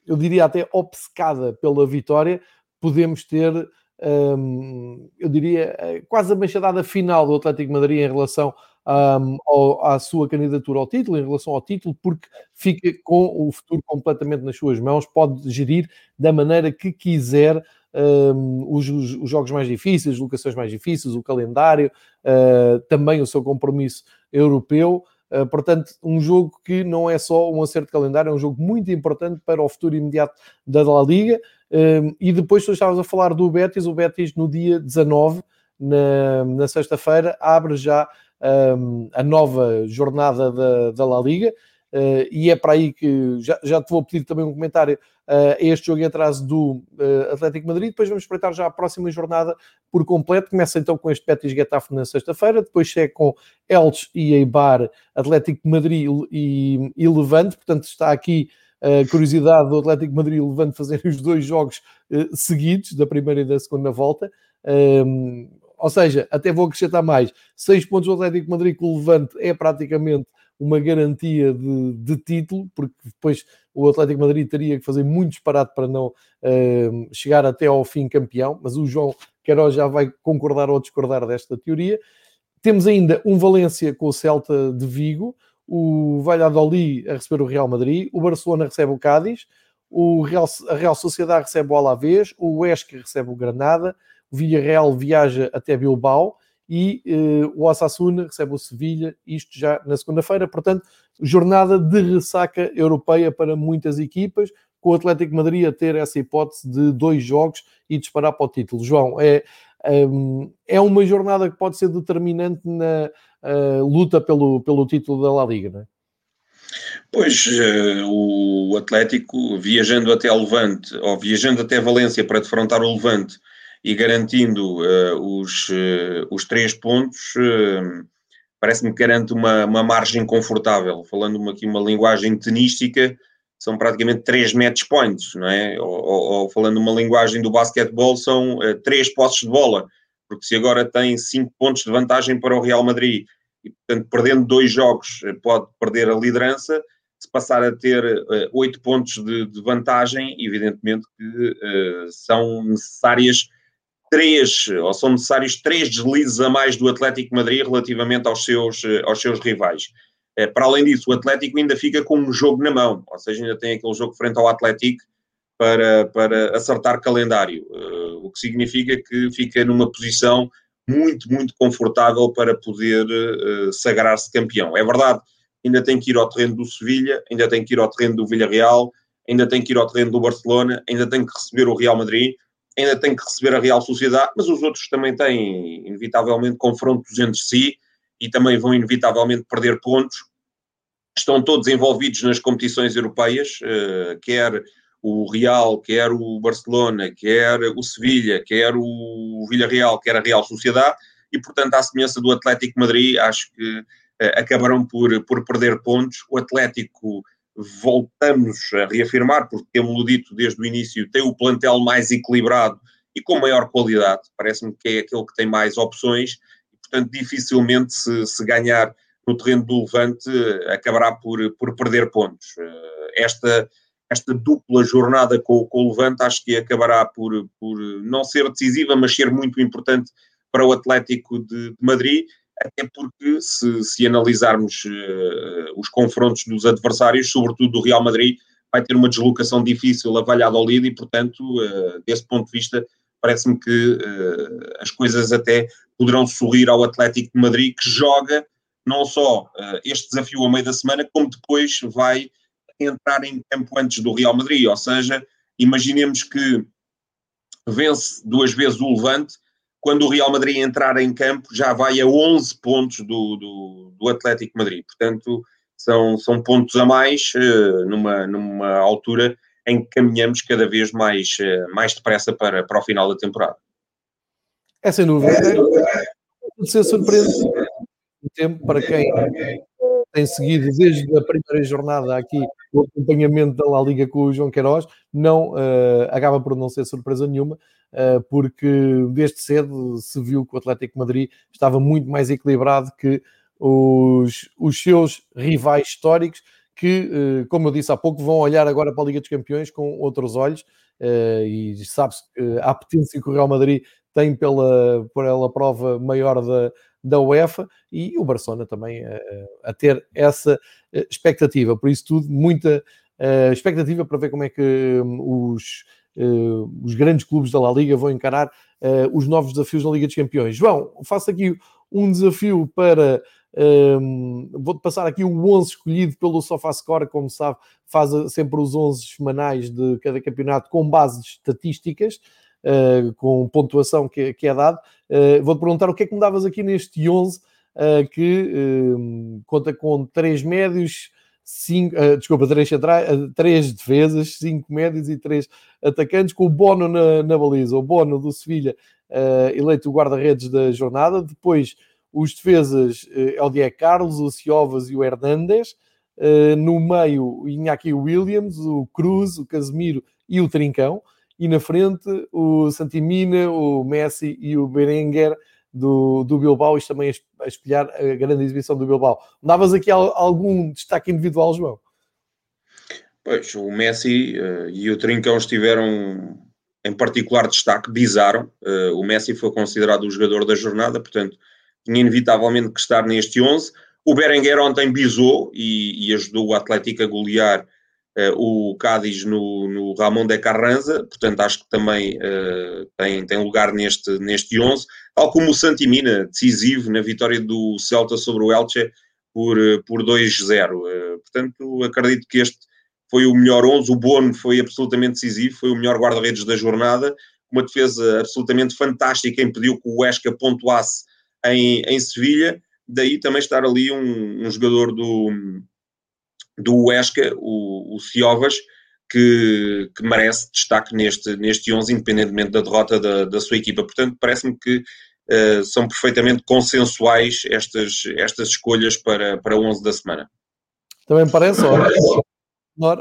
eu diria até obcecada pela vitória, podemos ter, um, eu diria, eh, quase a machadada final do Atlético Madrid em relação um, ao, à sua candidatura ao título, em relação ao título, porque fica com o futuro completamente nas suas mãos, pode gerir da maneira que quiser um, os, os, jogos mais difíceis, locações mais difíceis, o calendário, uh, também o seu compromisso europeu. Uh, portanto, um jogo que não é só um acerto de calendário, é um jogo muito importante para o futuro imediato da La Liga. E depois, tu estavas a falar do Betis, o Betis no dia 19, na, na sexta-feira, abre já um, a nova jornada da, da La Liga. Uh, e é para aí que já, já te vou pedir também um comentário uh, este jogo em atraso do uh, Atlético Madrid. Depois vamos espreitar já a próxima jornada por completo. Começa então com este Betis Getafe na sexta-feira, depois segue com Elche e Eibar, Atlético Madrid e, e Levante. Portanto, está aqui a curiosidade do Atlético Madrid e Levante fazerem os dois jogos seguidos, da primeira e da segunda volta. Ou seja, até vou acrescentar mais: seis pontos do Atlético Madrid com o Levante é praticamente uma garantia de, de, título, porque depois o Atlético Madrid teria que fazer muito disparate para não uh, chegar até ao fim campeão, mas o João Queiroz já vai concordar ou discordar desta teoria. Temos ainda um Valência com o Celta de Vigo, o Valladolid a receber o Real Madrid, o Barcelona recebe o Cádiz, o Real, a Real Sociedade recebe o Alavés, o Huesca recebe o Granada, o Villarreal viaja até Bilbao e uh, o Osasuna recebe o Sevilha, isto já na segunda-feira, portanto, jornada de ressaca europeia para muitas equipas, com o Atlético Madrid a ter essa hipótese de dois jogos e disparar para o título. João, é, um, é uma jornada que pode ser determinante na uh, luta pelo, pelo título da La Liga, não é? Pois, uh, o Atlético, viajando até Levante, ou viajando até Valência para defrontar o Levante e garantindo uh, os, uh, os três pontos, parece-me que garante uma, uma margem confortável. Falando aqui uma linguagem tenística, são praticamente três match points, não é? Ou, ou, ou falando uma linguagem do basquetebol, são três posses de bola, porque se agora tem cinco pontos de vantagem para o Real Madrid e, portanto, perdendo dois jogos, pode perder a liderança se passar a ter eh, oito uh, pontos de, de, vantagem, evidentemente que uh, são necessárias três, ou são necessários três deslizes a mais do Atlético Madrid relativamente aos seus, uh, aos seus rivais. para além disso, o Atlético ainda fica com um jogo na mão, ou seja, ainda tem aquele jogo frente ao Atlético para, para acertar calendário, o que significa que fica numa posição muito, muito confortável para poder sagrar-se campeão. É verdade ainda tem que ir ao terreno do Sevilha, ainda tem que ir ao terreno do Villarreal, ainda tem que ir ao terreno do Barcelona, ainda tem que receber o Real Madrid, ainda tem que receber a Real Sociedade, mas os outros também têm, inevitavelmente, confrontos entre si e também vão, inevitavelmente, perder pontos. Estão todos envolvidos nas competições europeias, eh, quer o Real, quer o Barcelona, quer o Sevilha, quer o Villarreal, quer a Real Sociedade, e, portanto, à semelhança do Atlético Madrid, acho que eh, acabaram por, por perder pontos. O Atlético, voltamos a reafirmar, porque temos dito desde o início, tem o plantel mais equilibrado e com maior qualidade. Parece-me que é aquele que tem mais opções e, portanto, dificilmente se, se ganhar no terreno do Levante acabará por, por perder pontos. Eh, esta, esta dupla jornada com, com o Levante acho que acabará por, por não ser decisiva, mas ser muito importante para o Atlético de, de Madrid até porque se, se analisarmos uh, os confrontos dos adversários, sobretudo do Real Madrid, vai ter uma deslocação difícil a Valladolid e, portanto, uh, desse ponto de vista, parece-me que uh, as coisas até poderão sorrir ao Atlético de Madrid, que joga não só este desafio a meio da semana, como depois vai entrar em campo antes do Real Madrid, ou seja, imaginemos que vence duas vezes o Levante, quando o Real Madrid entrar em campo, já vai a 11 pontos do, do, do Atlético Madrid. Portanto, são, são pontos a mais uh, numa, numa altura em que caminhamos cada vez mais, uh, mais depressa para, para o final da temporada. É sem dúvida. É, surpreendente o tempo para quem tem seguido desde a primeira jornada aqui o acompanhamento da La Liga com o João Queiroz, não, uh, acaba por não ser surpresa nenhuma, uh, porque desde cedo se viu que o Atlético Madrid estava muito mais equilibrado que os, os seus rivais históricos, que, uh, como eu disse há pouco, vão olhar agora para a Liga dos Campeões com outros olhos, e sabe-se a potência que o Real Madrid tem pela, pela prova maior da, da UEFA e o Barcelona também a, a ter essa expectativa. Por isso tudo, muita expectativa para ver como é que um, os, os grandes clubes da La Liga vão encarar os novos desafios da Liga dos Campeões. João, faço aqui um desafio para. Um, Vou-te passar aqui o 11 escolhido pelo SofaScore, como sabe, faz sempre os 11 semanais de cada campeonato com base de estatísticas. Uh, com pontuação que, que é dado. Uh, Vou-te perguntar o que é que me davas aqui neste 11 uh, que conta com 3 médios, cinco, desculpa, 3, três defesas, 5 médios e 3 atacantes, com o Bono na, na baliza. O Bono do Sevilha, eleito guarda-redes da jornada. Depois, os defesas é o Diego Carlos, o Ciovas e o Hernandes. no meio, Iñaki Williams, o Cruz, o Casemiro e o Trincão e na frente o Santimina, o Messi e o Berenguer do, do Bilbao, isto também a espelhar a grande exibição do Bilbao. Davas aqui algum destaque individual, João? Pois, o Messi uh, e o Trincão estiveram em particular destaque, bizaram. Uh, o Messi foi considerado o jogador da jornada, portanto, tinha inevitavelmente que estar neste 11. O Berenguer ontem bisou e, e ajudou o Atlético a golear o Cádiz no, no Ramon de Carranza, portanto acho que também tem, tem lugar neste, neste 11, tal como o Santimina, decisivo na vitória do Celta sobre o Elche por, por 2-0. portanto, acredito que este foi o melhor 11, o Bono foi absolutamente decisivo, foi o melhor guarda-redes da jornada, uma defesa absolutamente fantástica, impediu que o Huesca pontuasse em, em Sevilha, daí também estar ali um, um jogador do, do Huesca, o, o Ciovas, que, que, merece destaque neste, neste 11, independentemente da derrota da, da sua equipa. Portanto, parece-me que uh, são perfeitamente consensuais estas, estas escolhas para, para o 11 da semana. Também parece, olha,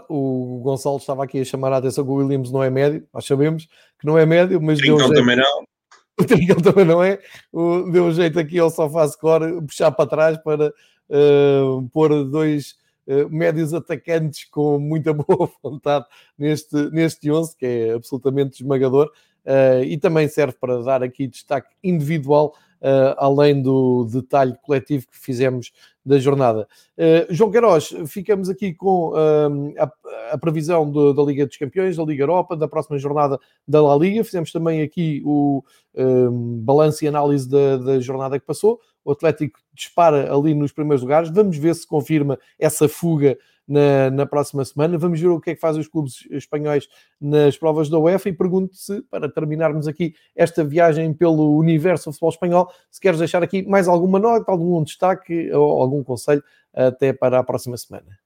o Gonçalo estava aqui a chamar a atenção que o Williams não é médio, nós sabemos que não é médio, mas Trincão jeito... também não. O Trincão também não é. O, deu um jeito aqui ao sofá score, puxar para trás para uh, pôr dois médios atacantes com muita boa vontade neste, neste 11, que é absolutamente esmagador. Uh, e também serve para dar aqui destaque individual uh, além do detalhe coletivo que fizemos da jornada. Uh, João Queiroz, ficamos aqui com uh, a, a, previsão de, da Liga dos Campeões, da Liga Europa, da próxima jornada da La Liga. Fizemos também aqui o balanço e análise da, da jornada que passou. O Atlético dispara ali nos primeiros lugares. Vamos ver se confirma essa fuga na, na, próxima semana. Vamos ver o que é que fazem os clubes espanhóis nas provas da UEFA e pergunto-se, para terminarmos aqui esta viagem pelo universo do futebol espanhol, se queres deixar aqui mais alguma nota, algum destaque ou algum conselho até para a próxima semana.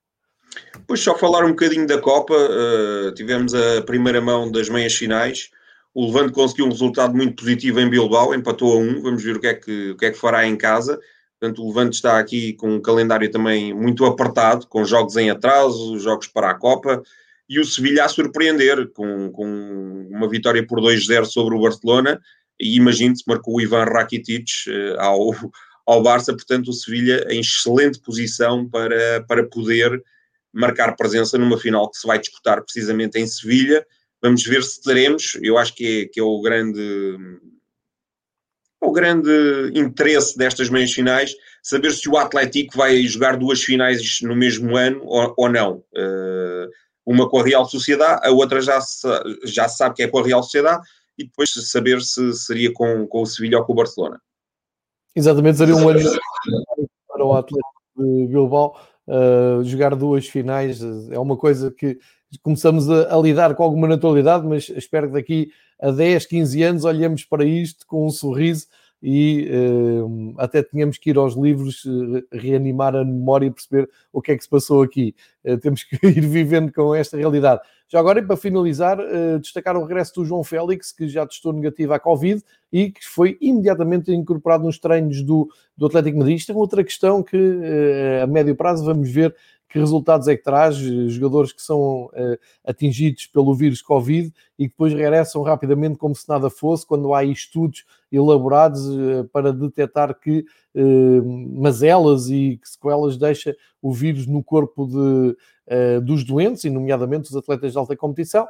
Pois só falar um bocadinho da Copa, uh, tivemos a primeira mão das meias finais. O Levante conseguiu um resultado muito positivo em Bilbao, empatou a um. Vamos ver o que é que, o que, é que fará em casa. Portanto, o Levante está aqui com um calendário também muito apertado, com jogos em atraso, jogos para a Copa, e o Sevilha a surpreender com, com uma vitória por 2-0 sobre o Barcelona, e imagine-se, marcou o Ivan Rakitic uh, ao, ao Barça, portanto o Sevilha em excelente posição para, para poder marcar presença numa final que se vai disputar precisamente em Sevilha. Vamos ver se teremos, eu acho que é, que é o grande o grande interesse destas meias finais, saber se o Atlético vai jogar duas finais no mesmo ano ou, ou não. Uh, uma com a Real Sociedade, a outra já se, já se sabe que é com a Real Sociedade, e depois saber se seria com, com o Sevilha ou com o Barcelona. Exatamente, seria um ano para o Atlético de Bilbao. Uh, jogar duas finais é uma coisa que começamos a, a, lidar com alguma naturalidade, mas espero que daqui a 10, 15 anos olhemos para isto com um sorriso e uh, até tínhamos que ir aos livros uh, reanimar a memória e perceber o que é que se passou aqui. Uh, temos que ir vivendo com esta realidade. Já agora, e para finalizar, destacar o regresso do João Félix, que já testou negativo à Covid e que foi imediatamente incorporado nos treinos do, do Atlético Madrid. Isto é outra questão que a médio prazo vamos ver que resultados é que traz jogadores que são uh, atingidos pelo vírus Covid e que depois regressam rapidamente como se nada fosse, quando há estudos elaborados uh, para detectar que uh, mazelas e que sequelas deixa o vírus no corpo de, dos doentes, e nomeadamente os atletas de alta competição.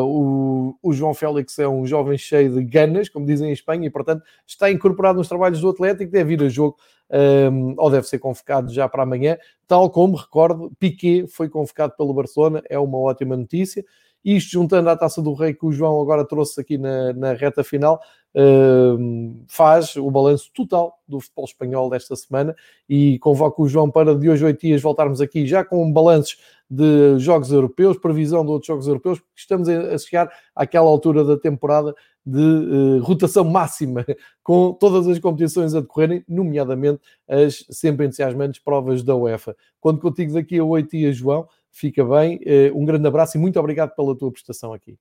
O, o, João Félix é um jovem cheio de ganas, como dizem em Espanha, e portanto está incorporado nos trabalhos do Atlético, deve ir a jogo um, ou deve ser convocado já para amanhã, tal como, recordo, Piquet foi convocado pelo Barcelona, é uma ótima notícia. Isto juntando à Taça do Rei que o João agora trouxe aqui na, na reta final, uh, faz o balanço total do futebol espanhol desta semana e convoco o João para de hoje oito dias voltarmos aqui já com balanços de jogos europeus, previsão de outros jogos europeus, porque estamos a chegar àquela altura da temporada de uh, rotação máxima, com todas as competições a decorrerem, nomeadamente as sempre entusiasmantes provas da UEFA. Quando contigo daqui a oito dias, João, fica bem. Uh, um grande abraço e muito obrigado pela tua prestação aqui.